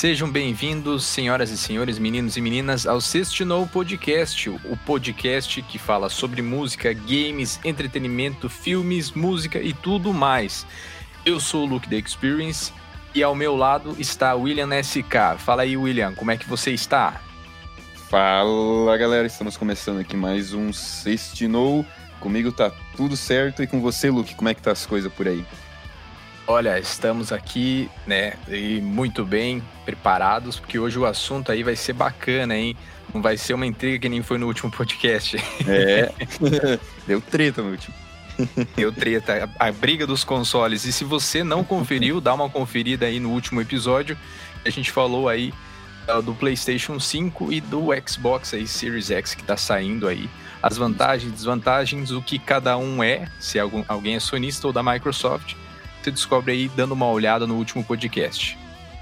Sejam bem-vindos, senhoras e senhores, meninos e meninas, ao Sextinou Podcast, o podcast que fala sobre música, games, entretenimento, filmes, música e tudo mais. Eu sou o Luke The Experience e ao meu lado está William SK. Fala aí, William, como é que você está? Fala, galera, estamos começando aqui mais um Sextinou. Comigo tá tudo certo e com você, Luke, como é que tá as coisas por aí? Olha, estamos aqui, né, e muito bem preparados, porque hoje o assunto aí vai ser bacana, hein? Não vai ser uma intriga que nem foi no último podcast. É, deu treta no último. Deu treta, a, a briga dos consoles. E se você não conferiu, dá uma conferida aí no último episódio. A gente falou aí uh, do PlayStation 5 e do Xbox aí, Series X que tá saindo aí. As vantagens, desvantagens, o que cada um é, se algum, alguém é sonista ou da Microsoft você descobre aí dando uma olhada no último podcast.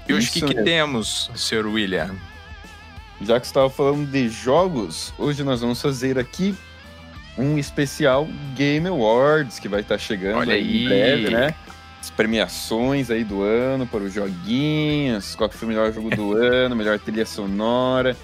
E hoje o que, que temos, Sr. William? Já que você estava falando de jogos, hoje nós vamos fazer aqui um especial Game Awards que vai estar tá chegando Olha aí. em breve, né? As premiações aí do ano para os joguinhos, qual que foi o melhor jogo do ano, melhor trilha sonora.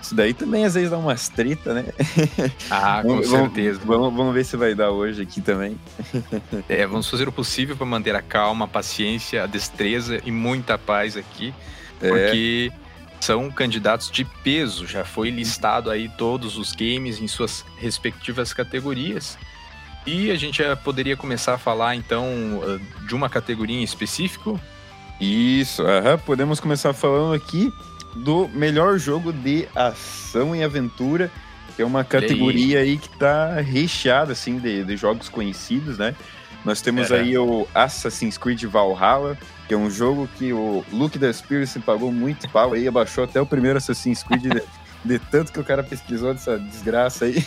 Isso daí também às vezes dá umas treta, né? Ah, com vamos, certeza. Vamos, vamos, ver se vai dar hoje aqui também. É, vamos fazer o possível para manter a calma, a paciência, a destreza e muita paz aqui, é. porque são candidatos de peso. Já foi listado aí todos os games em suas respectivas categorias. E a gente já poderia começar a falar então de uma categoria em específico. Isso, podemos começar falando aqui do melhor jogo de ação e aventura, que é uma categoria aí que tá recheada assim de, de jogos conhecidos, né? Nós temos é. aí o Assassin's Creed Valhalla, que é um jogo que o Luke da Experience pagou muito pau aí, abaixou até o primeiro Assassin's Creed de, de tanto que o cara pesquisou dessa desgraça aí.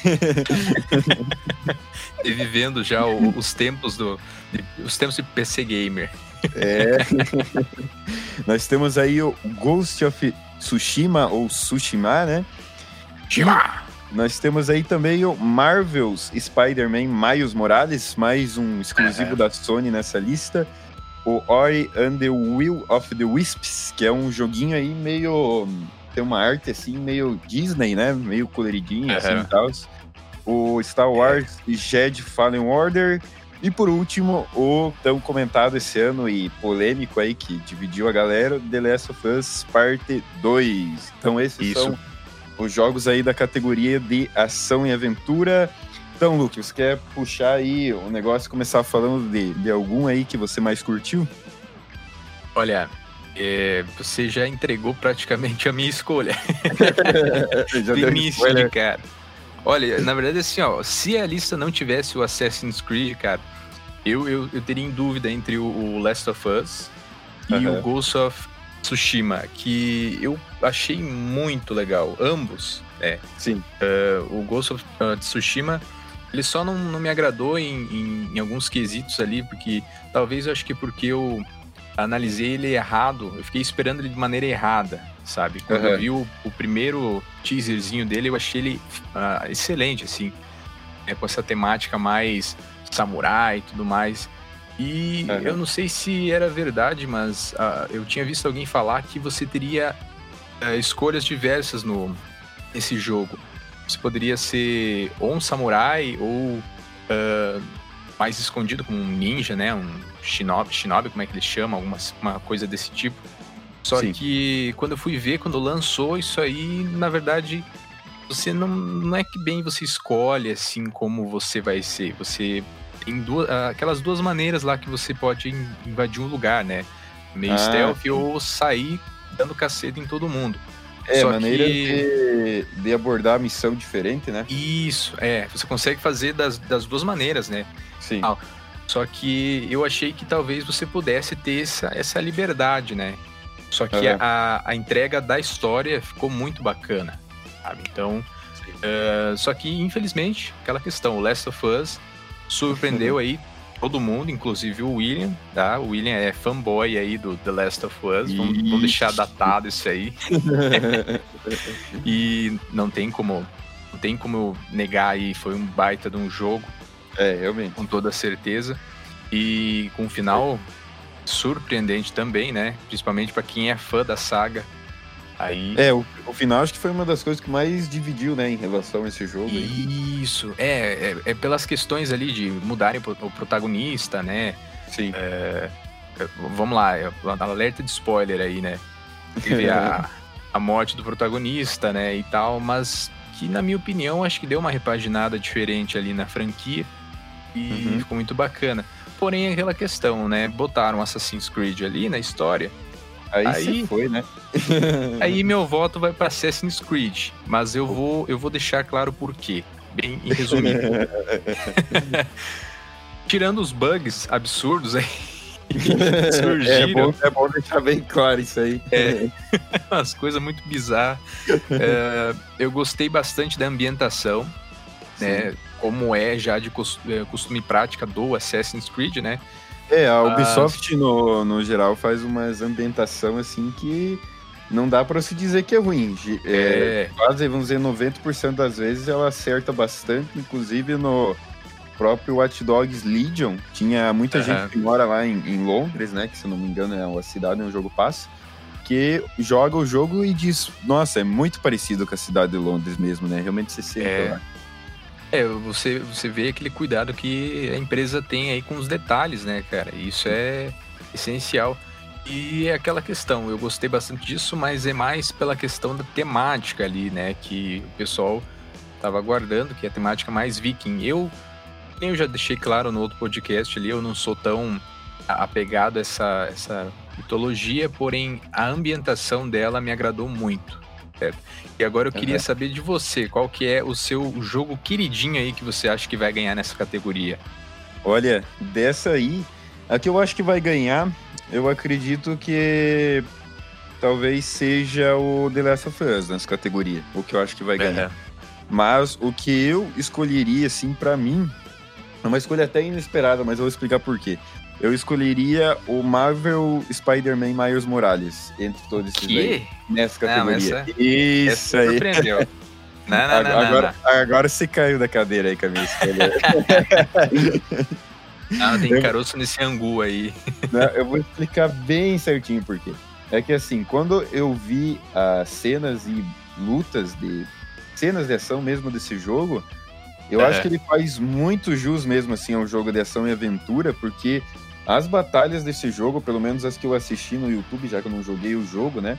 e vivendo já o, os tempos do de, os tempos de PC gamer. É. Nós temos aí o Ghost of Tsushima ou Tsushima, né? Shima! Nós temos aí também o Marvel's Spider-Man Miles Morales, mais um exclusivo da Sony nessa lista. O Ori and the Will of the Wisps, que é um joguinho aí meio. tem uma arte assim, meio Disney, né? Meio coloridinho, assim e tal. O Star Wars é. Jedi Fallen Order. E por último, o tão comentado esse ano e polêmico aí que dividiu a galera, The Last of Us Parte 2. Então esses Isso. são os jogos aí da categoria de ação e aventura. Então, Luke, você quer puxar aí o negócio e começar falando de, de algum aí que você mais curtiu? Olha, é, você já entregou praticamente a minha escolha. já deu início de cara. Olha, na verdade, assim, ó, se a lista não tivesse o Assassin's Creed, cara, eu, eu, eu teria em dúvida entre o, o Last of Us e uhum. o Ghost of Tsushima, que eu achei muito legal. Ambos, é. Sim. Uh, o Ghost of uh, Tsushima, ele só não, não me agradou em, em, em, alguns quesitos ali, porque talvez eu acho que porque eu analisei ele errado, eu fiquei esperando ele de maneira errada, sabe? Quando uhum. eu vi o, o, primeiro teaserzinho dele, eu achei ele uh, excelente, assim, é, com essa temática mais samurai e tudo mais. E uhum. eu não sei se era verdade, mas uh, eu tinha visto alguém falar que você teria uh, escolhas diversas no nesse jogo. Você poderia ser ou um samurai ou uh, mais escondido como um ninja, né? Um shinobi, shinobi como é que eles chamam, alguma uma coisa desse tipo. Só Sim. que quando eu fui ver, quando lançou isso aí, na verdade, você não, não é que bem você escolhe assim como você vai ser. Você tem duas, aquelas duas maneiras lá que você pode invadir um lugar, né? Meio ah, stealth sim. ou sair dando cacete em todo mundo. É, Só maneira que... de, de, abordar a missão diferente, né? Isso, é. Você consegue fazer das, das duas maneiras, né? Sim. Ah, só que eu achei que talvez você pudesse ter essa, essa liberdade, né? Só que uhum. a, a entrega da história ficou muito bacana, sabe? Então, uh, só que infelizmente, aquela questão, o Last of Us surpreendeu aí todo mundo, inclusive o William, tá? O William é fanboy aí do The Last of Us, vamos, vamos deixar datado isso aí. e não tem como não tem como negar aí, foi um baita de um jogo. É, realmente. Com toda certeza. E com um final surpreendente também, né? Principalmente para quem é fã da saga. Aí... É, o, o, final acho que foi uma das coisas que mais dividiu, né, em relação a esse jogo. Isso, é, é, é, pelas questões ali de mudarem o protagonista, né? Sim. É, é vamos lá, é, alerta de spoiler aí, né? Teve a, a morte do protagonista, né, e tal, mas que na minha opinião acho que deu uma repaginada diferente ali na franquia e uhum. ficou muito bacana. Porém, aquela questão, né? Botaram Assassin's Creed ali na história Aí, aí foi, né? aí meu voto vai para Assassin's Creed, mas eu vou, eu vou deixar claro por quê, bem em resumido. Tirando os bugs absurdos aí surgiram. É bom, é bom deixar bem claro isso aí. É, umas coisas muito bizarras. É, eu gostei bastante da ambientação, né? Como é já de é, costume e prática do Assassin's Creed, né? É, a Ubisoft, no, no geral, faz umas ambientação assim que não dá para se dizer que é ruim. É, é. Quase, vamos dizer, 90% das vezes ela acerta bastante, inclusive no próprio Watch Dogs Legion. Tinha muita uhum. gente que mora lá em, em, Londres, né? Que se não me engano é uma cidade onde o jogo passa. Que joga o jogo e diz: Nossa, é muito parecido com a cidade de Londres mesmo, né? Realmente você sente é. lá. É, você, você vê aquele cuidado que a empresa tem aí com os detalhes, né, cara? Isso é essencial. E é aquela questão, eu gostei bastante disso, mas é mais pela questão da temática ali, né? Que o pessoal tava aguardando, que é a temática mais viking. Eu, eu já deixei claro no outro podcast ali, eu não sou tão apegado a essa, essa mitologia, porém a ambientação dela me agradou muito certo? E agora eu queria uhum. saber de você, qual que é o seu jogo queridinho aí que você acha que vai ganhar nessa categoria? Olha, dessa aí, a que eu acho que vai ganhar, eu acredito que talvez seja o The Last of Us nessa categoria, o que eu acho que vai ganhar. Uhum. Mas o que eu escolheria, assim, para mim, é uma escolha até inesperada, mas eu vou explicar por quê. Eu escolheria o Marvel Spider-Man Miles Morales entre todos esses que? aí, nessa categoria. Não, essa, Isso essa aí. Surpreendeu. Não, não, não, agora, não, agora você caiu da cadeira aí com a minha escolha. ah, tem eu, caroço nesse angu aí. eu vou explicar bem certinho por quê. É que assim, quando eu vi as cenas e lutas de cenas de ação mesmo desse jogo, eu é. acho que ele faz muito jus mesmo assim ao jogo de ação e aventura, porque as batalhas desse jogo, pelo menos as que eu assisti no YouTube, já que eu não joguei o jogo, né?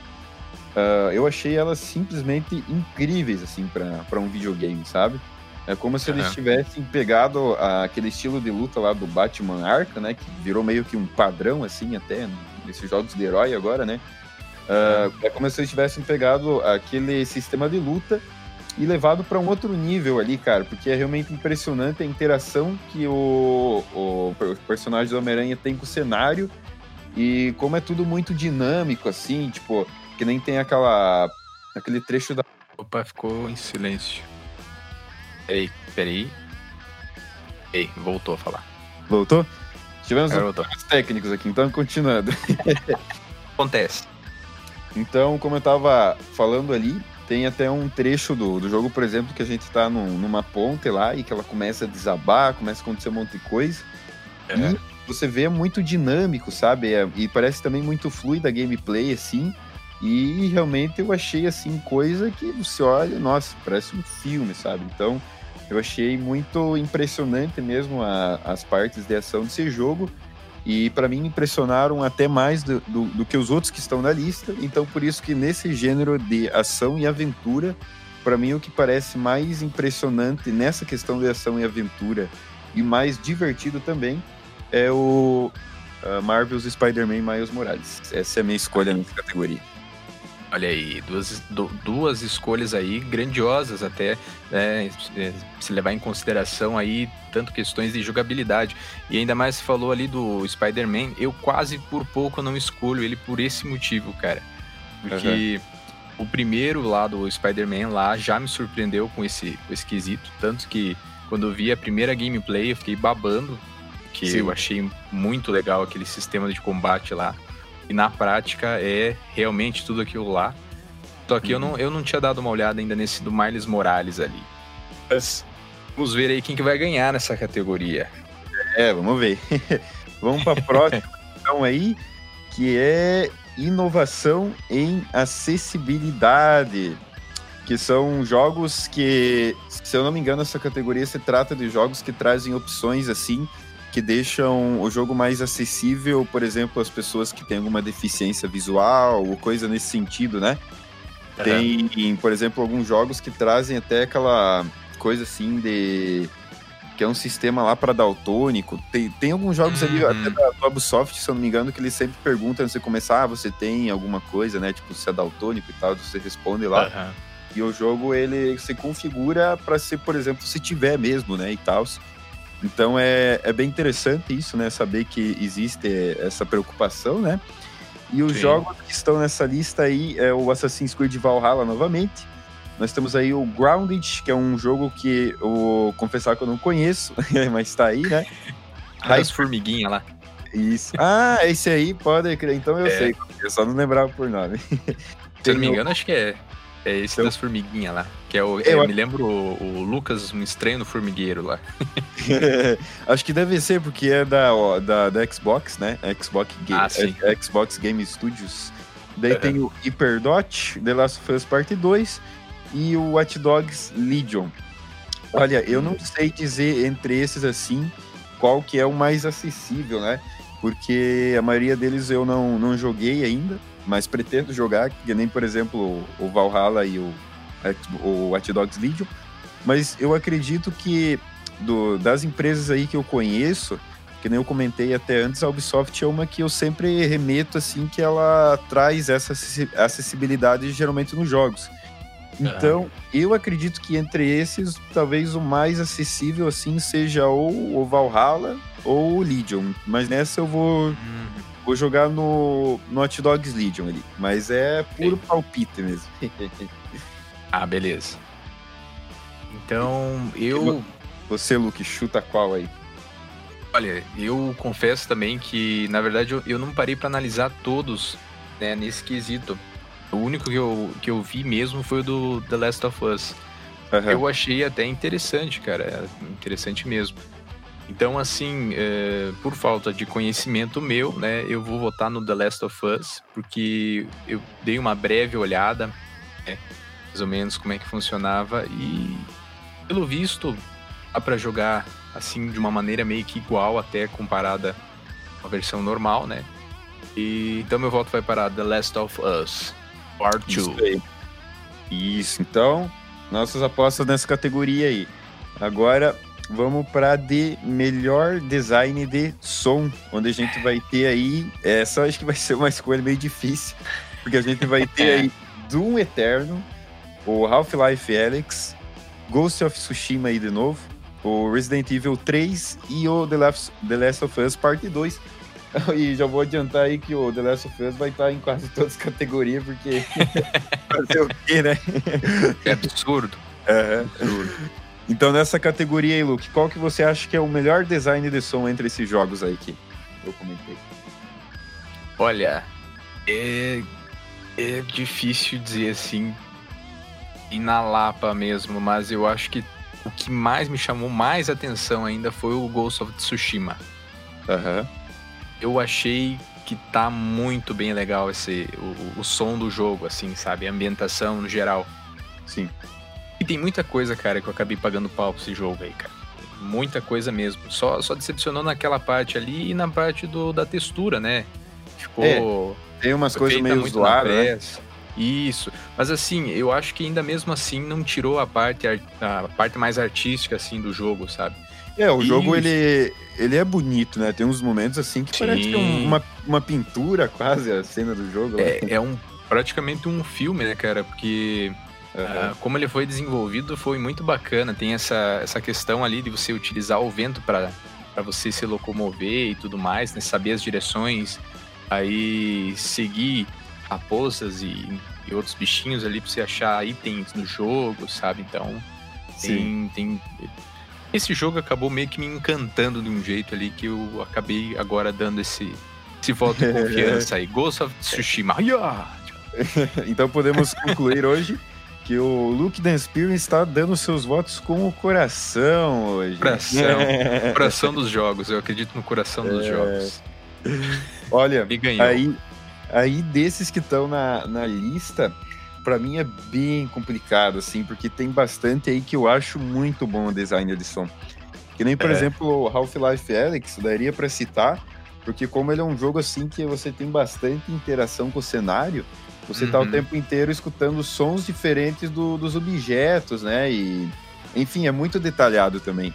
Uh, eu achei elas simplesmente incríveis, assim, para um videogame, sabe? É como se uhum. eles tivessem pegado aquele estilo de luta lá do Batman Arkham, né? Que virou meio que um padrão, assim, até nesses jogos de herói agora, né? Uh, é como se eles tivessem pegado aquele sistema de luta e levado para um outro nível ali, cara, porque é realmente impressionante a interação que o, o personagem do Homem-Aranha tem com o cenário e como é tudo muito dinâmico, assim, tipo, que nem tem aquela aquele trecho da. Opa, ficou em silêncio. Ei, peraí. Ei, voltou a falar. Voltou? Tivemos uns técnicos aqui, então continuando. Acontece. Então, como eu tava falando ali, tem até um trecho do, do jogo, por exemplo, que a gente tá num, numa ponte lá e que ela começa a desabar, começa a acontecer um monte de coisa. É. E você vê muito dinâmico, sabe? É, e parece também muito fluida a gameplay, assim. E realmente eu achei, assim, coisa que você olha, nossa, parece um filme, sabe? Então, eu achei muito impressionante mesmo a, as partes de ação desse jogo. E para mim impressionaram até mais do, do, do, que os outros que estão na lista. Então por isso que nesse gênero de ação e aventura, para mim o que parece mais impressionante nessa questão de ação e aventura e mais divertido também é o uh, Marvel's Spider-Man Miles Morales. Essa é a minha escolha nessa categoria. Olha aí, duas, duas escolhas aí grandiosas até, né, se levar em consideração aí tanto questões de jogabilidade. E ainda mais se falou ali do Spider-Man, eu quase por pouco não escolho ele por esse motivo, cara. Porque uhum. o primeiro lá do Spider-Man lá já me surpreendeu com esse, com esse quesito, tanto que quando eu vi a primeira gameplay eu fiquei babando, que Sim. eu achei muito legal aquele sistema de combate lá. E na prática é realmente tudo aquilo lá. Só que uhum. eu, não, eu não tinha dado uma olhada ainda nesse do Miles Morales ali. Mas vamos ver aí quem que vai ganhar nessa categoria. É, vamos ver. vamos para a próxima. então, questão aí, que é inovação em acessibilidade. Que são jogos que, se eu não me engano, essa categoria se trata de jogos que trazem opções assim que deixam o jogo mais acessível, por exemplo, às pessoas que têm alguma deficiência visual ou coisa nesse sentido, né? Uhum. Tem, por exemplo, alguns jogos que trazem até aquela coisa assim de que é um sistema lá para daltônico. Tem, tem alguns jogos uhum. ali, até da, Ubisoft, se eu não me engano, que eles sempre perguntam antes de começar, ah, você tem alguma coisa, né? Tipo, se é daltônico e tal, você responde lá. Uhum. E o jogo, ele se configura para ser, por exemplo, se tiver mesmo, né? E tal. Então é, é bem interessante isso, né? Saber que existe essa preocupação, né? E os Sim. jogos que estão nessa lista aí é o Assassin's Creed Valhalla novamente. Nós temos aí o Grounded, que é um jogo que eu confessar que eu não conheço, mas está aí, né? As formiguinhas lá. Isso. Ah, esse aí pode crer. Então eu é. sei. Eu só não lembrava por nome. Se eu não me engano, acho que é é esse das formiguinhas lá. Que é o. É, eu me lembro o, o, Lucas, um estranho no formigueiro lá. Acho que deve ser, porque é da, ó, da, da Xbox, né? Xbox, Game, ah, é, Xbox Game Studios. Daí uhum. tem o Hyperdot, The Last of Us Part 2 e o Watch Dogs Legion. Olha, eu não sei dizer entre esses assim qual que é o mais acessível, né? Porque a maioria deles eu não, não joguei ainda mas pretendo jogar, que nem, por exemplo, o Valhalla e o, o Watch Dogs Legion. Mas eu acredito que do, das empresas aí que eu conheço, que nem eu comentei até antes, a Ubisoft é uma que eu sempre remeto, assim, que ela traz essa acessibilidade geralmente nos jogos. Então, eu acredito que entre esses, talvez o mais acessível, assim, seja ou o Valhalla ou o Legion. Mas nessa eu vou... Vou jogar no, no Hot Dogs Legion ali. Mas é puro palpite mesmo. ah, beleza. Então, eu. Você, Luke, chuta qual aí? Olha, eu confesso também que, na verdade, eu, eu não parei para analisar todos né, nesse quesito. O único que eu, que eu vi mesmo foi o do The Last of Us. Uhum. Eu achei até interessante, cara. É interessante mesmo. Então, assim, é, por falta de conhecimento meu, né, eu vou votar no The Last of Us, porque eu dei uma breve olhada, né, mais ou menos como é que funcionava, e pelo visto, dá para jogar assim de uma maneira meio que igual, até comparada com a versão normal, né? E, então meu voto vai para The Last of Us Part 2. Isso, Isso, então, nossas apostas nessa categoria aí. Agora, vamos para de melhor design de som, onde a gente vai ter aí, essa acho que vai ser uma escolha meio difícil, porque a gente vai ter aí Doom Eterno, o Half-Life Alyx, Ghost of Tsushima aí de novo, o Resident Evil 3 e o The Last, The Last of Us Parte 2. E já vou adiantar aí que o The Last of Us vai estar em quase todas as categorias, porque fazer o quê, né? É absurdo. É. absurdo. Então, nessa categoria aí, Luke, qual que você acha que é o melhor design de som entre esses jogos aí que eu comentei? Olha, é, é difícil dizer assim, e na Lapa mesmo, mas eu acho que o que mais me chamou mais atenção ainda foi o Ghost of Tsushima. Uhum. Eu achei que tá muito bem legal esse o, o som do jogo, assim, sabe? A ambientação no geral. Sim. E tem muita coisa, cara, que eu acabei pagando pau pra esse jogo aí, cara. Muita coisa mesmo. Só, só decepcionou naquela parte ali e na parte do, da textura, né? Ficou. É, tem umas coisas meio zoadas, né? Isso. Mas assim, eu acho que ainda mesmo assim não tirou a parte, a parte mais artística, assim, do jogo, sabe? É, o jogo ele, ele é bonito, né? Tem uns momentos assim que Sim. parece que é uma, uma pintura quase a cena do jogo. Né? É, é um, praticamente um filme, né, cara? Porque Uhum. como ele foi desenvolvido foi muito bacana. Tem essa, essa questão ali de você utilizar o vento para você se locomover e tudo mais, né? saber as direções, aí seguir raposas e, e outros bichinhos ali para você achar itens no jogo, sabe? Então, tem, tem. Esse jogo acabou meio que me encantando de um jeito ali que eu acabei agora dando esse, esse voto de confiança aí. Ghost of Tsushima. então podemos concluir hoje que o Luke Danspirin está dando seus votos com o coração hoje. Coração. coração dos jogos, eu acredito no coração dos é... jogos. Olha, aí, aí desses que estão na, na lista, para mim é bem complicado, assim, porque tem bastante aí que eu acho muito bom o design de som. Que nem, por é. exemplo, o Half-Life Alyx, daria para citar, porque como ele é um jogo assim que você tem bastante interação com o cenário, você uhum. tá o uhum. tempo inteiro escutando sons diferentes do, dos objetos, né? E, enfim, é muito detalhado também.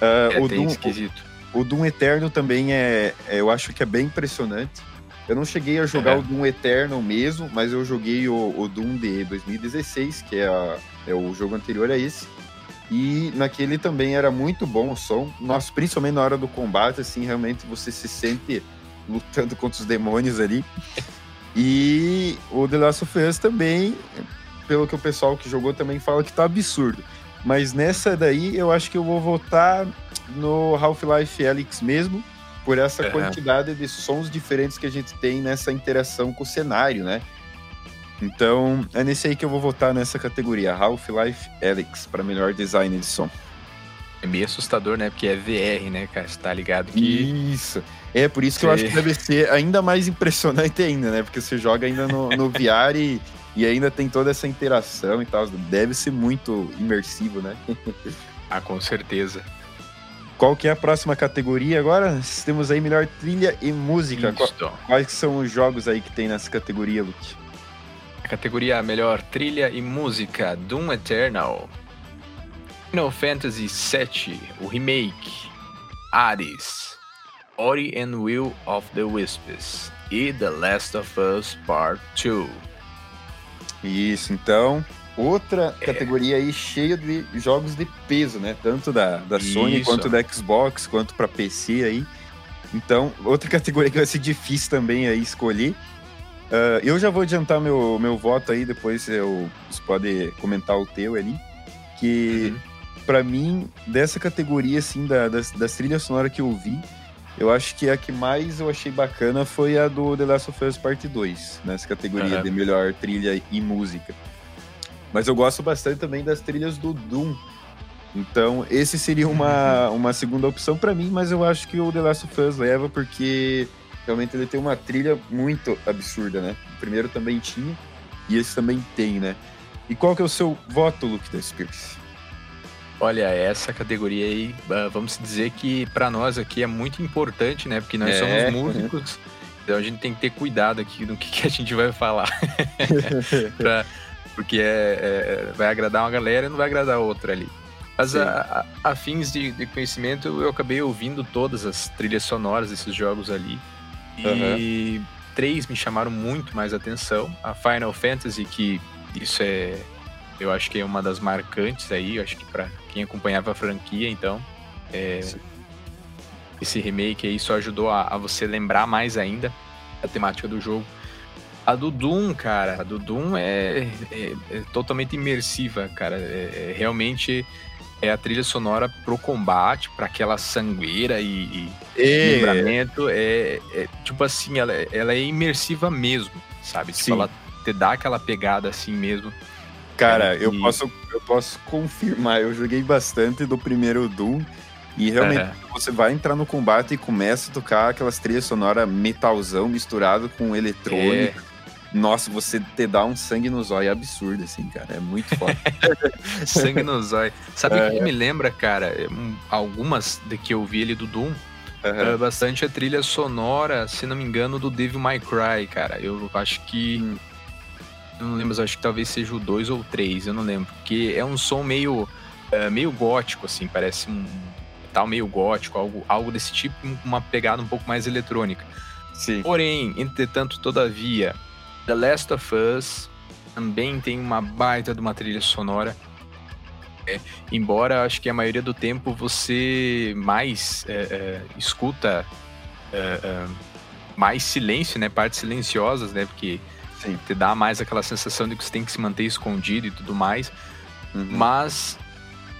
Uh, é o Doom, esquisito. O, o, Doom Eterno também é, é, eu acho que é bem impressionante. Eu não cheguei a jogar uhum. o Doom Eternal mesmo, mas eu joguei o, o Doom de 2016, que é, a, é o jogo anterior a esse. E naquele também era muito bom o som. Nossa, principalmente na hora do combate, assim, realmente você se sente lutando contra os demônios ali. E o The Last of Us também, pelo que o pessoal que jogou também fala que tá absurdo. Mas nessa daí eu acho que eu vou votar no Half-Life Alyx mesmo, por essa é. quantidade de sons diferentes que a gente tem nessa interação com o cenário, né? Então, é nesse aí que eu vou votar nessa categoria, Half-Life Alyx, para melhor design de som. É meio assustador, né? Porque é VR, né, cara? Você tá ligado que. Isso. É, por isso que eu acho que deve ser ainda mais impressionante ainda, né? Porque você joga ainda no, no VR e, e ainda tem toda essa interação e tal. Deve ser muito imersivo, né? ah, com certeza. Qual que é a próxima categoria agora? Temos aí melhor trilha e música. Quais são os jogos aí que tem nessa categoria, Luke? A categoria melhor trilha e música Doom Eternal. Final Fantasy VII, o remake. Hades. Ori and Will of the Wisps. E The Last of Us Part 2. Isso, então, outra é. categoria aí cheia de jogos de peso, né? Tanto da, da Sony quanto da Xbox, quanto para PC aí. Então, outra categoria que vai ser difícil também aí escolher. Uh, eu já vou adiantar meu, meu voto aí, depois eu, você pode comentar o teu ali. Que, uhum. Para mim, dessa categoria, assim, da, das, das trilhas sonoras que eu vi, eu acho que a que mais eu achei bacana foi a do The Last of Us Part 2, nessa categoria uhum. de melhor trilha e música. Mas eu gosto bastante também das trilhas do Doom. Então, esse seria uma, uma segunda opção para mim, mas eu acho que o The Last of Us leva porque realmente ele tem uma trilha muito absurda, né? O primeiro também tinha e esse também tem, né? E qual que é o seu voto, Luke da Spears? Olha, essa categoria aí, ah, vamos dizer que para nós aqui é muito importante, né? Porque nós é, somos músicos, então a gente tem que ter cuidado aqui no que, que a gente vai falar. pra, porque é, é, vai agradar uma galera e não vai agradar outra ali. Mas a, a, a, fins de, de, conhecimento, eu acabei ouvindo todas as trilhas sonoras desses jogos ali. E uhum. três me chamaram muito mais atenção. A Final Fantasy, que isso é. Eu acho que é uma das marcantes aí, acho que para quem acompanhava a franquia, então. É, esse remake aí só ajudou a, a você lembrar mais ainda a temática do jogo. A do Doom, cara, a do Doom é, é, é totalmente imersiva, cara. É, é, realmente é a trilha sonora pro combate, para aquela sangueira e, e é. lembramento. É, é, tipo assim, ela, ela é imersiva mesmo, sabe? Tipo, Sim. ela te dá aquela pegada assim mesmo. Cara, eu, posso, eu posso confirmar, eu joguei bastante do primeiro Doom. E realmente é. você vai entrar no combate e começa a tocar aquelas trilhas sonoras metalzão misturado com eletrônica. É nossa, você te dá um sangue no zóio é absurdo, assim, cara. É muito foda. sangue no zóio. Sabe o é. que me lembra, cara? É, algumas de que eu vi ali do Doom. Uhum. bastante a trilha sonora, se não me engano, do Devil May Cry, cara. Eu acho que. Hum. Eu não lembro, acho que talvez seja o 2 ou 3, eu não lembro. Porque é um som meio, uh, meio gótico, assim, parece um tal meio gótico, algo, algo desse tipo, uma pegada um pouco mais eletrônica. Sim. Porém, entretanto, todavia, The Last of Us também tem uma baita de uma trilha sonora. É, embora acho que a maioria do tempo você mais é, é, escuta é, é, mais silêncio, né? Partes silenciosas, né? Porque Sim. te dá mais aquela sensação de que você tem que se manter escondido e tudo mais. Uhum. Mas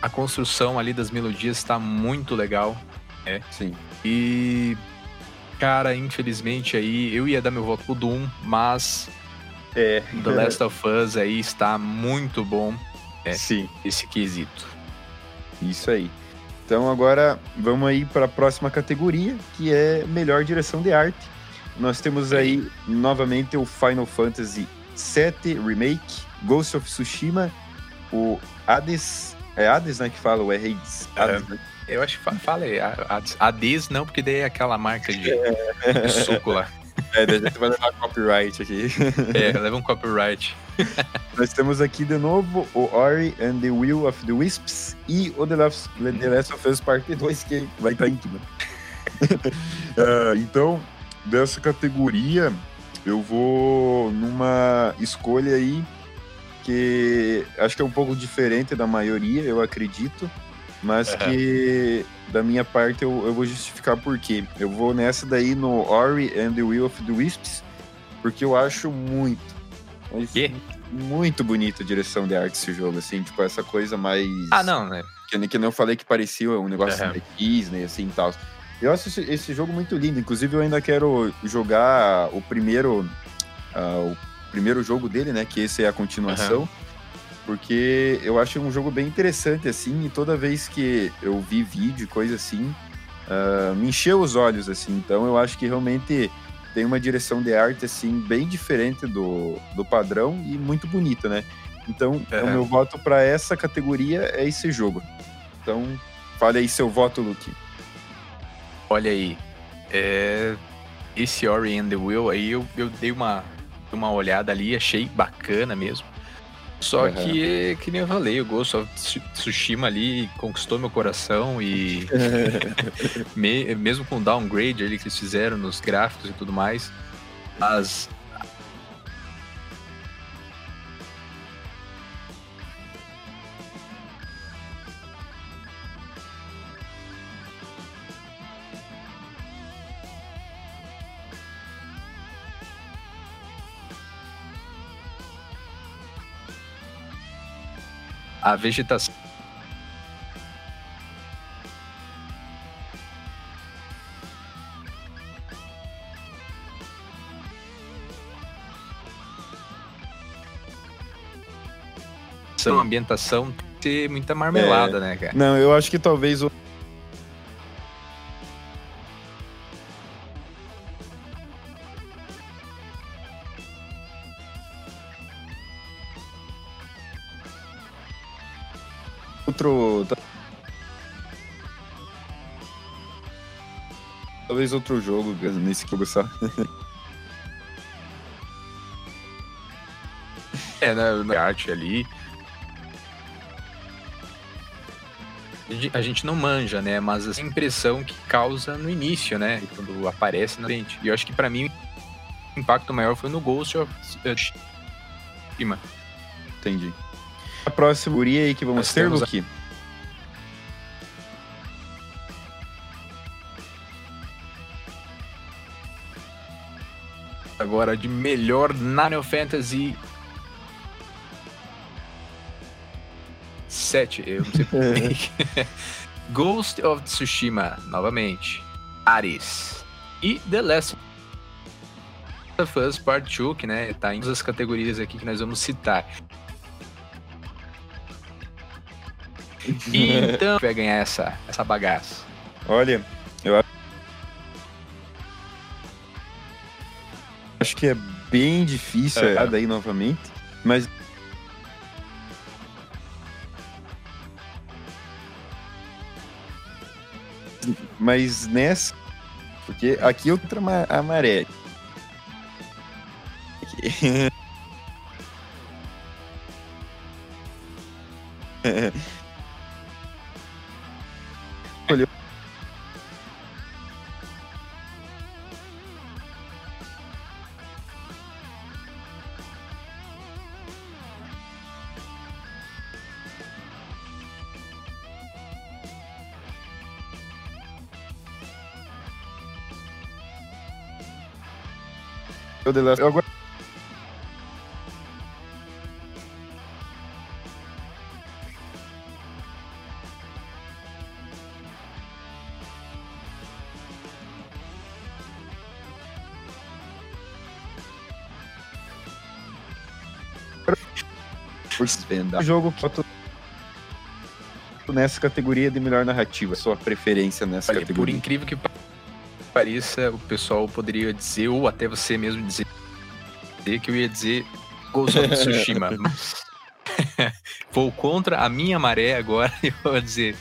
a construção ali das melodias está muito legal. Né? Sim. E Cara, infelizmente aí, eu ia dar meu voto pro Doom, mas é. The Last of Us aí está muito bom. É, Sim. Esse quesito. Isso aí. Então agora vamos aí para a próxima categoria, que é melhor direção de arte. Nós temos aí novamente o Final Fantasy VII Remake, Ghost of Tsushima, o Hades. É Hades, né? Que fala, o é Hades. Hades né? Eu acho que fala aí. Hades não, porque daí é aquela marca de, de suco lá. É, daí a gente vai levar copyright aqui. É, leva um copyright. Nós temos aqui de novo o Ori and the Will of the Wisps e o The Last, the Last of Us Part 2, que vai estar em né? uh, então, dessa categoria, eu vou numa escolha aí que acho que é um pouco diferente da maioria, eu acredito, mas uhum. que da minha parte eu, eu vou justificar por quê. Eu vou nessa daí no Ori and the Will of the Wisps, porque eu acho muito, mas muito bonita a direção de arte desse jogo, assim, tipo, essa coisa mais... Ah, não, né? Que, que nem eu falei que parecia um negócio uhum. da Disney, assim, e tal. Eu acho esse, jogo muito lindo. Inclusive, eu ainda quero jogar o primeiro, uh, o primeiro jogo dele, né? Que esse é a continuação. Uhum. Porque eu acho um jogo bem interessante, assim. E toda vez que eu vi vídeo, coisa assim, uh, me encheu os olhos, assim. Então, eu acho que realmente tem uma direção de arte, assim, bem diferente do, do padrão e muito bonita, né? Então, uhum. o meu voto para essa categoria é esse jogo. Então, fale aí seu voto, Luke. Olha aí, é... esse Ori and the Will aí eu, eu dei uma, uma olhada ali, achei bacana mesmo. Só uhum. que, que nem eu falei, o Ghost of Tsushima ali conquistou meu coração e me, mesmo com o downgrade ali que eles fizeram nos gráficos e tudo mais, as, a vegetação. A ambientação tem que ter muita marmelada, é, né, cara? Não, eu acho que talvez o Talvez outro jogo nesse gostar. é, na, na arte ali. A gente não manja, né? Mas a impressão que causa no início, né? Quando aparece na frente. E eu acho que para mim o impacto maior foi no Ghost of Tsushima. Entendi. A próxima guria aí que vamos Nós ter, Luke? Agora de melhor Final Fantasy 7, eu não sei Ghost of Tsushima, novamente. Ares. E The Last of Us Part 2, que né, tá em todas as categorias aqui que nós vamos citar. então, vai ganhar essa, essa bagaça? Olha, que é bem difícil é. daí novamente, mas mas nessa porque aqui eu tenho a maré Eu agora por O jogo que nessa categoria de melhor narrativa, sua preferência nessa Olha, categoria. Por incrível que pareça, o pessoal poderia dizer, ou até você mesmo dizer, que eu ia dizer Ghost of Tsushima. Vou contra a minha maré agora e vou dizer.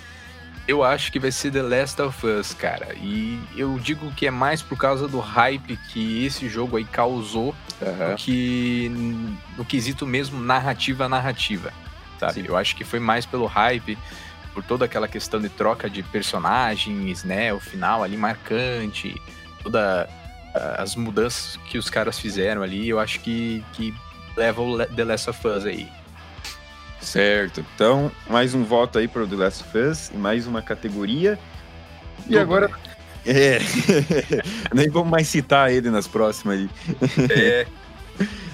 Eu acho que vai ser The Last of Us, cara. E eu digo que é mais por causa do hype que esse jogo aí causou uhum. do que no quesito mesmo narrativa narrativa, sabe? Sim. Eu acho que foi mais pelo hype, por toda aquela questão de troca de personagens, né? O final ali marcante, todas as mudanças que os caras fizeram ali, eu acho que, que leva o The Last of Us aí. Certo. Então, mais um voto aí para o The Last of Us e mais uma categoria. E Tudo agora. Bem. É. Nem vamos mais citar ele nas próximas aí. É.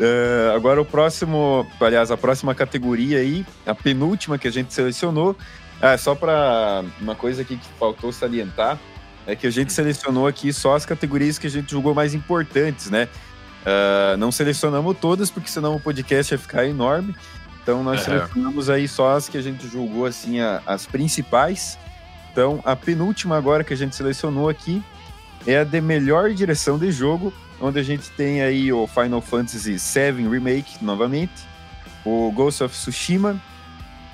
Uh, agora o próximo, aliás, a próxima categoria aí, a penúltima que a gente selecionou, ah, só para uma coisa aqui que faltou salientar, é que a gente selecionou aqui só as categorias que a gente julgou mais importantes, né? Uh, não selecionamos todas, porque senão o podcast ia ficar enorme. Então nós selecionamos aí só as que a gente julgou assim a, as principais. Então a penúltima agora que a gente selecionou aqui é a de melhor direção de jogo, onde a gente tem aí o Final Fantasy VII Remake novamente, o Ghost of Tsushima,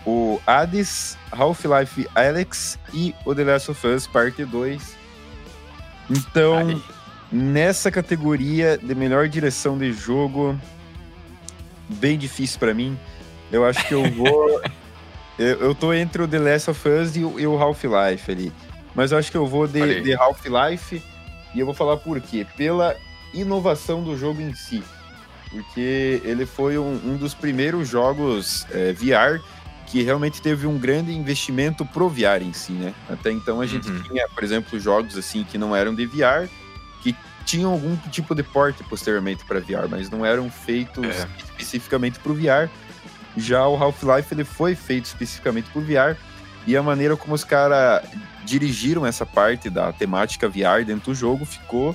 o Hades, Half-Life Alex e o The Last of Us Parte 2. Então, nessa categoria de melhor direção de jogo, bem difícil para mim. Eu acho que eu vou. eu, eu tô entre o The Last of Us e o, e o Half-Life ali. Mas eu acho que eu vou de, de Half-Life e eu vou falar por quê. Pela inovação do jogo em si. Porque ele foi um, um dos primeiros jogos é, VR que realmente teve um grande investimento pro VR em si, né? Até então a gente uhum. tinha, por exemplo, jogos assim que não eram de VR, que tinham algum tipo de porte posteriormente para VR, mas não eram feitos é. especificamente para o VR. Já o Half-Life ele foi feito especificamente para o VR e a maneira como os caras dirigiram essa parte da temática VR dentro do jogo ficou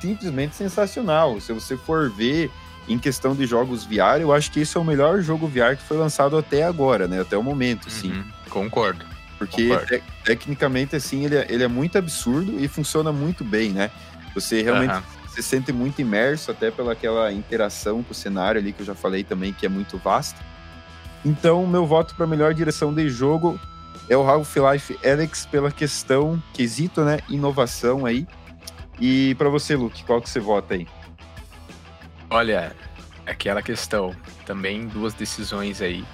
simplesmente sensacional. Se você for ver em questão de jogos VR, eu acho que esse é o melhor jogo VR que foi lançado até agora, né? Até o momento, sim. Uhum, concordo. Porque concordo. Te tecnicamente, assim, ele é, ele é muito absurdo e funciona muito bem, né? Você realmente uhum. se sente muito imerso, até pela aquela interação com o cenário ali que eu já falei também, que é muito vasto. Então, meu voto para melhor direção de jogo é o Half-Life Alex pela questão, quesito, né, inovação aí. E para você, Luke, qual que você vota aí? Olha, aquela questão, também duas decisões aí.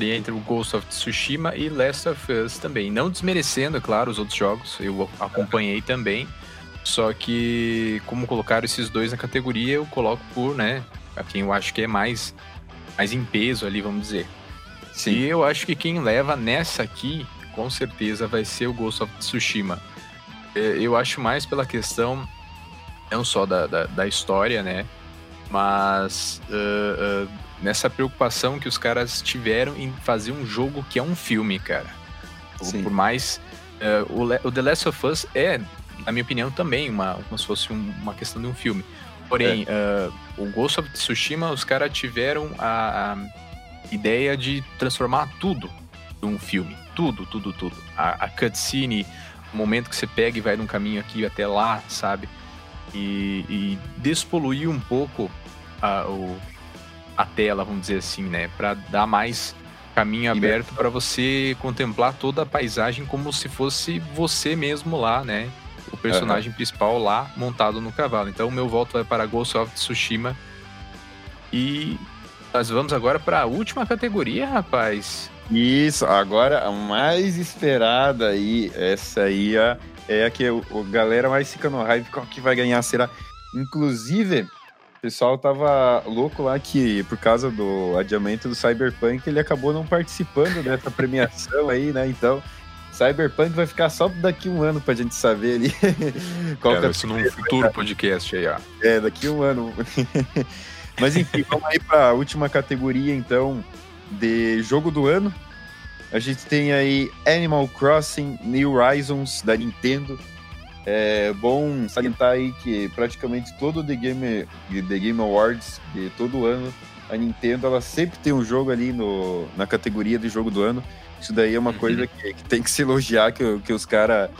Entre o Ghost of Tsushima e Last of Us também. Não desmerecendo, é claro, os outros jogos, eu acompanhei também. Só que, como colocaram esses dois na categoria, eu coloco por, né, a quem eu acho que é mais mais em peso ali, vamos dizer. Sim. E eu acho que quem leva nessa aqui, com certeza, vai ser o Ghost of Tsushima. É, eu acho mais pela questão, não só da, da, da história, né? Mas uh, uh, nessa preocupação que os caras tiveram em fazer um jogo que é um filme, cara. Sim. Por mais. Uh, o, o The Last of Us é, na minha opinião, também uma, como se fosse um, uma questão de um filme. Porém, é. o Ghost of Tsushima, os caras tiveram a, a, ideia de transformar tudo num filme. Tudo, tudo, tudo. A, a cutscene, momento que você pega e vai num caminho aqui até lá, sabe? E, e despoluir um pouco a, o, a tela, vamos dizer assim, né? Para dar mais caminho aberto para você contemplar toda a paisagem como se fosse você mesmo lá, né? o personagem uhum. principal lá montado no cavalo. Então o meu voto vai para Ghost of Tsushima. E nós vamos agora para a última categoria, rapaz. Isso, agora a mais esperada aí, essa aí é, é a que o, o galera mais fica no hype, qual que vai ganhar será? Inclusive, o pessoal tava louco lá que, por causa do adiamento do Cyberpunk, ele acabou não participando dessa premiação aí, né? Então, Cyberpunk vai ficar só daqui um ano pra gente saber ali. Qual é, isso num futuro podcast aí, ó. É, daqui um ano. Mas enfim, vamos aí pra última categoria, então, de jogo do ano. A gente tem aí Animal Crossing New Horizons da Nintendo. É bom salientar aí que praticamente todo The Game, The Game Awards de todo ano, a Nintendo ela sempre tem um jogo ali no, na categoria de jogo do ano. Isso daí é uma uhum. coisa que, que, tem que se elogiar, que, que os caras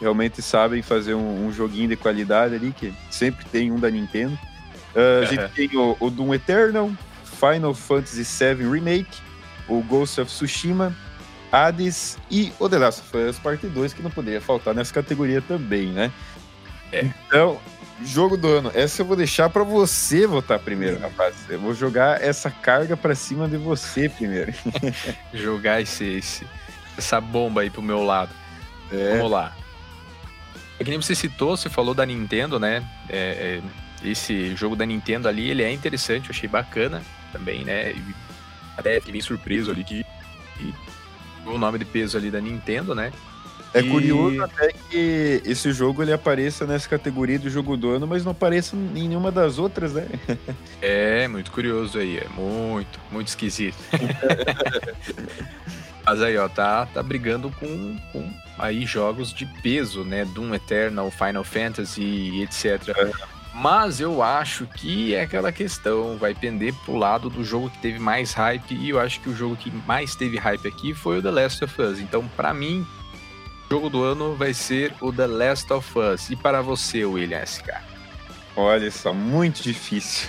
realmente sabem fazer um, um joguinho de qualidade ali, que sempre tem um da Nintendo. Uh, a gente tem o, o Doom Eternal, Final Fantasy VII Remake, o Ghost of Tsushima, Hades e o The Last of Us Part 2, que não poderia faltar nessa categoria também, né? É. Então, jogo do ano. Essa eu vou deixar para você votar primeiro, rapaz. Eu vou jogar essa carga para cima de você primeiro. jogar esse, esse, essa bomba aí pro meu lado. É. Vamos lá. É que nem você citou, você falou da Nintendo, né? É, é, esse jogo da Nintendo ali, ele é interessante, eu achei bacana também, né? E até fiquei surpreso ali que, que o nome de peso ali da Nintendo, né? É e... curioso até que esse jogo ele apareça nessa categoria do jogo do ano, mas não apareça em nenhuma das outras, né? É, muito curioso aí, é muito, muito esquisito. mas aí, ó, tá, tá brigando com, com aí jogos de peso, né? Doom Eternal, Final Fantasy etc. É. Mas eu acho que é aquela questão, vai pender pro lado do jogo que teve mais hype, e eu acho que o jogo que mais teve hype aqui foi o The Last of Us. Então, para mim, o jogo do ano vai ser o The Last of Us. E para você, William SK? Olha só, muito difícil.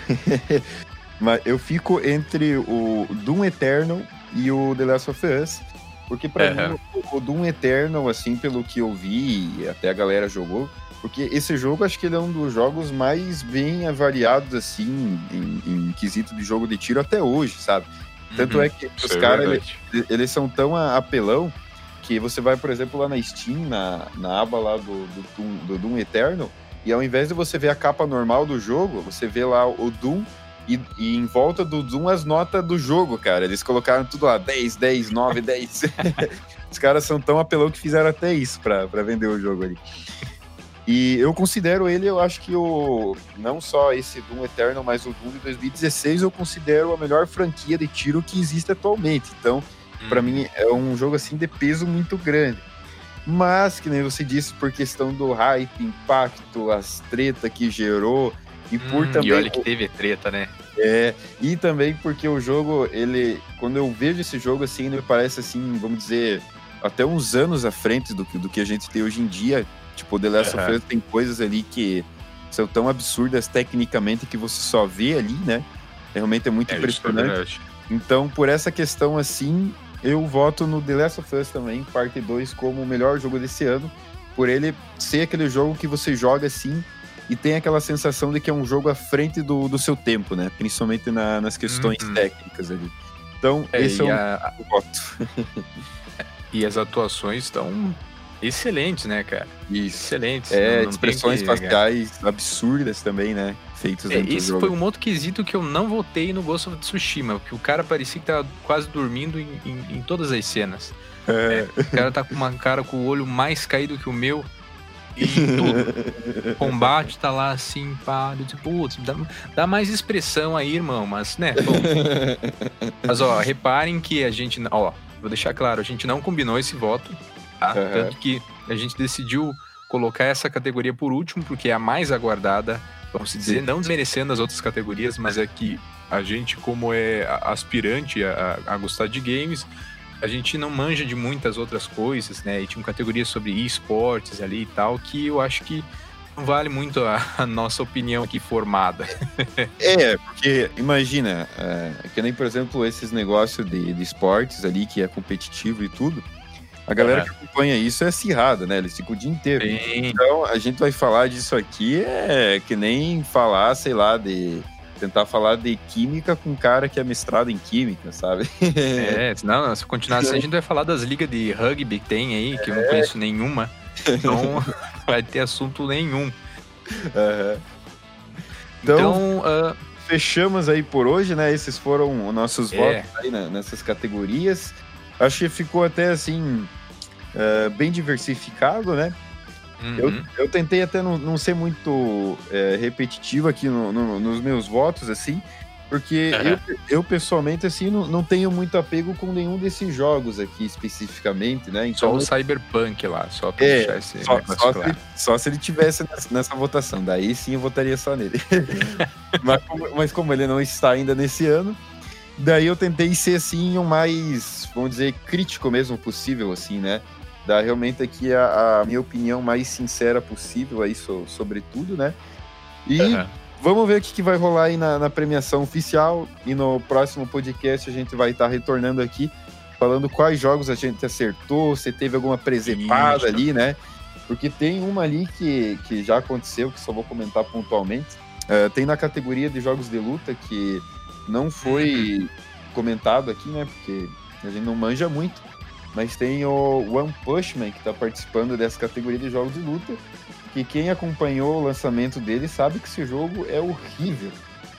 Mas eu fico entre o Doom Eternal e o The Last of Us. Porque para uhum. mim, o Doom Eternal, assim, pelo que eu vi, até a galera jogou, porque esse jogo, acho que ele é um dos jogos mais bem avaliados, assim, em, em quesito de jogo de tiro até hoje, sabe? Tanto uhum, é que os é caras, eles, eles, são tão apelão que você vai, por exemplo, lá na Steam, na, na aba lá do, do, Doom, do Doom Eternal, e ao invés de você ver a capa normal do jogo, você vê lá o Doom e, e, em volta do Doom as notas do jogo, cara. Eles colocaram tudo lá, 10, 10, 9, 10. Os caras são tão apelão que fizeram até isso pra, pra vender o jogo ali. E eu considero ele, eu acho que o. Não só esse Doom Eternal, mas o Doom de 2016 eu considero a melhor franquia de tiro que existe atualmente. Então, hum. para mim, é um jogo assim de peso muito grande. Mas, que nem você disse, por questão do hype, impacto, as treta que gerou, e por hum, também. E olha que teve treta, né? É, e também porque o jogo, ele. Quando eu vejo esse jogo assim, ele me parece assim, vamos dizer, até uns anos à frente do, do que a gente tem hoje em dia Tipo, The Last uhum. of Us tem coisas ali que são tão absurdas tecnicamente que você só vê ali, né? Realmente é muito é, impressionante. Então, por essa questão assim, eu voto no The Last of Us também, parte 2, como o melhor jogo desse ano, por ele ser aquele jogo que você joga assim e tem aquela sensação de que é um jogo à frente do, do seu tempo, né? Principalmente na, nas questões uhum. técnicas ali. Então, é, esse é o, a... o voto. e as atuações estão excelentes, né, cara? Isso. Excelentes. É, não, expressões faciais absurdas também, né? Feitos é, Esse foi um outro quesito que eu não votei no Ghost of Tsushima, porque o cara parecia que tava quase dormindo em, em, em todas as cenas. É. É, o cara tá com uma cara com o olho mais caído que o meu. E tudo. O combate tá lá assim, pá. Tipo, putz, dá, dá, mais expressão aí, irmão. Mas, né, bom. Mas, ó, reparem que a gente. Ó, vou deixar claro, a gente não combinou esse voto. Tá? Uhum. Tanto que a gente decidiu colocar essa categoria por último, porque é a mais aguardada, vamos dizer, Sim. não desmerecendo as outras categorias, mas é que a gente, como é aspirante a, a, gostar de games, a gente não manja de muitas outras coisas, né? E tinha uma categoria sobre esportes ali e tal, que eu acho que não vale muito a, a nossa opinião aqui formada. é, porque imagina, é, que nem, por exemplo, esses negócios de, de esportes ali, que é competitivo e tudo, a galera é. que acompanha isso é acirrada, né? Eles ficam o dia inteiro. Sim. Então, a gente vai falar disso aqui é que nem falar, sei lá, de tentar falar de química com um cara que é mestrado em química, sabe? É, não, se continuar assim, a gente vai falar das ligas de rugby que tem aí, que é. eu não é. conheço nenhuma. Então, vai ter assunto nenhum. Uhum. Então, então uh... fechamos aí por hoje, né? Esses foram os nossos é. votos aí né, nessas categorias. Acho que ficou até assim uh, bem diversificado, né? Uhum. Eu, eu tentei até não, não ser muito uh, repetitivo aqui no, no, nos meus votos, assim, porque uhum. eu, eu, pessoalmente, assim, não, não tenho muito apego com nenhum desses jogos aqui especificamente, né? Então, só o Cyberpunk lá, só pra é, deixar esse só, só, claro. se, só se ele tivesse nessa, nessa, votação, daí sim eu votaria só nele. mas, como, mas como ele não está ainda nesse ano, Daí eu tentei ser assim o mais, vamos dizer, crítico mesmo possível, assim, né? Dar realmente aqui a, a minha opinião mais sincera possível aí so, sobre tudo, né? E uhum. vamos ver o que, que vai rolar aí na, na, premiação oficial. E no próximo podcast a gente vai estar tá retornando aqui, falando quais jogos a gente acertou, se teve alguma presepada ali, né? Porque tem uma ali que, que já aconteceu, que só vou comentar pontualmente. Uh, tem na categoria de jogos de luta que não foi uhum. comentado aqui, né? Porque a gente não manja muito. Mas tem o One Punch Man que está participando dessa categoria de jogos de luta. Que quem acompanhou o lançamento dele sabe que esse jogo é horrível.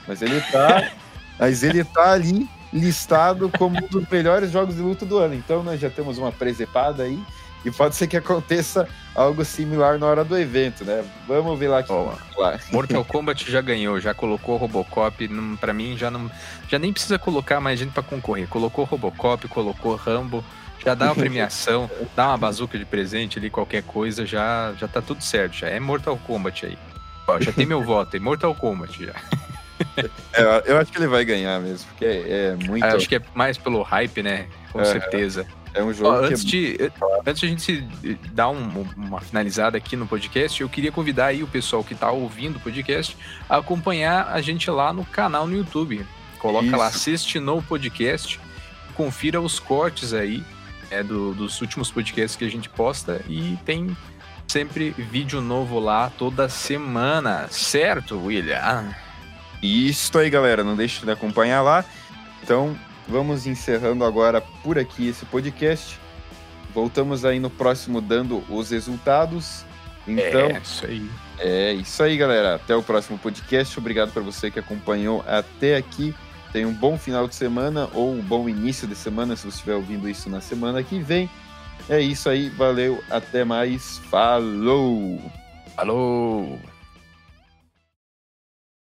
Mas ele tá, mas ele tá ali listado como um dos melhores jogos de luta do ano. Então nós já temos uma presepada aí. E pode ser que aconteça algo similar na hora do evento, né? Vamos ver lá que oh, lá. Mortal Kombat já ganhou, já colocou Robocop, para mim já não já nem precisa colocar mais gente para concorrer. Colocou Robocop, colocou Rambo, já dá uma premiação, dá uma bazuca de presente ali, qualquer coisa, já, já tá tudo certo. Já é Mortal Kombat aí. Ó, já tem meu voto, é Mortal Kombat já. É, eu acho que ele vai ganhar mesmo, porque é, é muito. acho que é mais pelo hype, né? Com é, certeza. É um jogo. Ó, antes, é de, antes de a gente dar um, uma finalizada aqui no podcast, eu queria convidar aí o pessoal que está ouvindo o podcast a acompanhar a gente lá no canal no YouTube. Coloca Isso. lá, assiste no podcast, confira os cortes aí é, do, dos últimos podcasts que a gente posta e tem sempre vídeo novo lá toda semana, certo, William? Isso aí, galera. Não deixe de acompanhar lá. Então, vamos encerrando agora por aqui esse podcast. Voltamos aí no próximo dando os resultados. Então, é isso aí. É isso aí, galera. Até o próximo podcast. Obrigado para você que acompanhou até aqui. Tenha um bom final de semana ou um bom início de semana, se você estiver ouvindo isso na semana que vem. É isso aí, valeu, até mais, falou! Falou!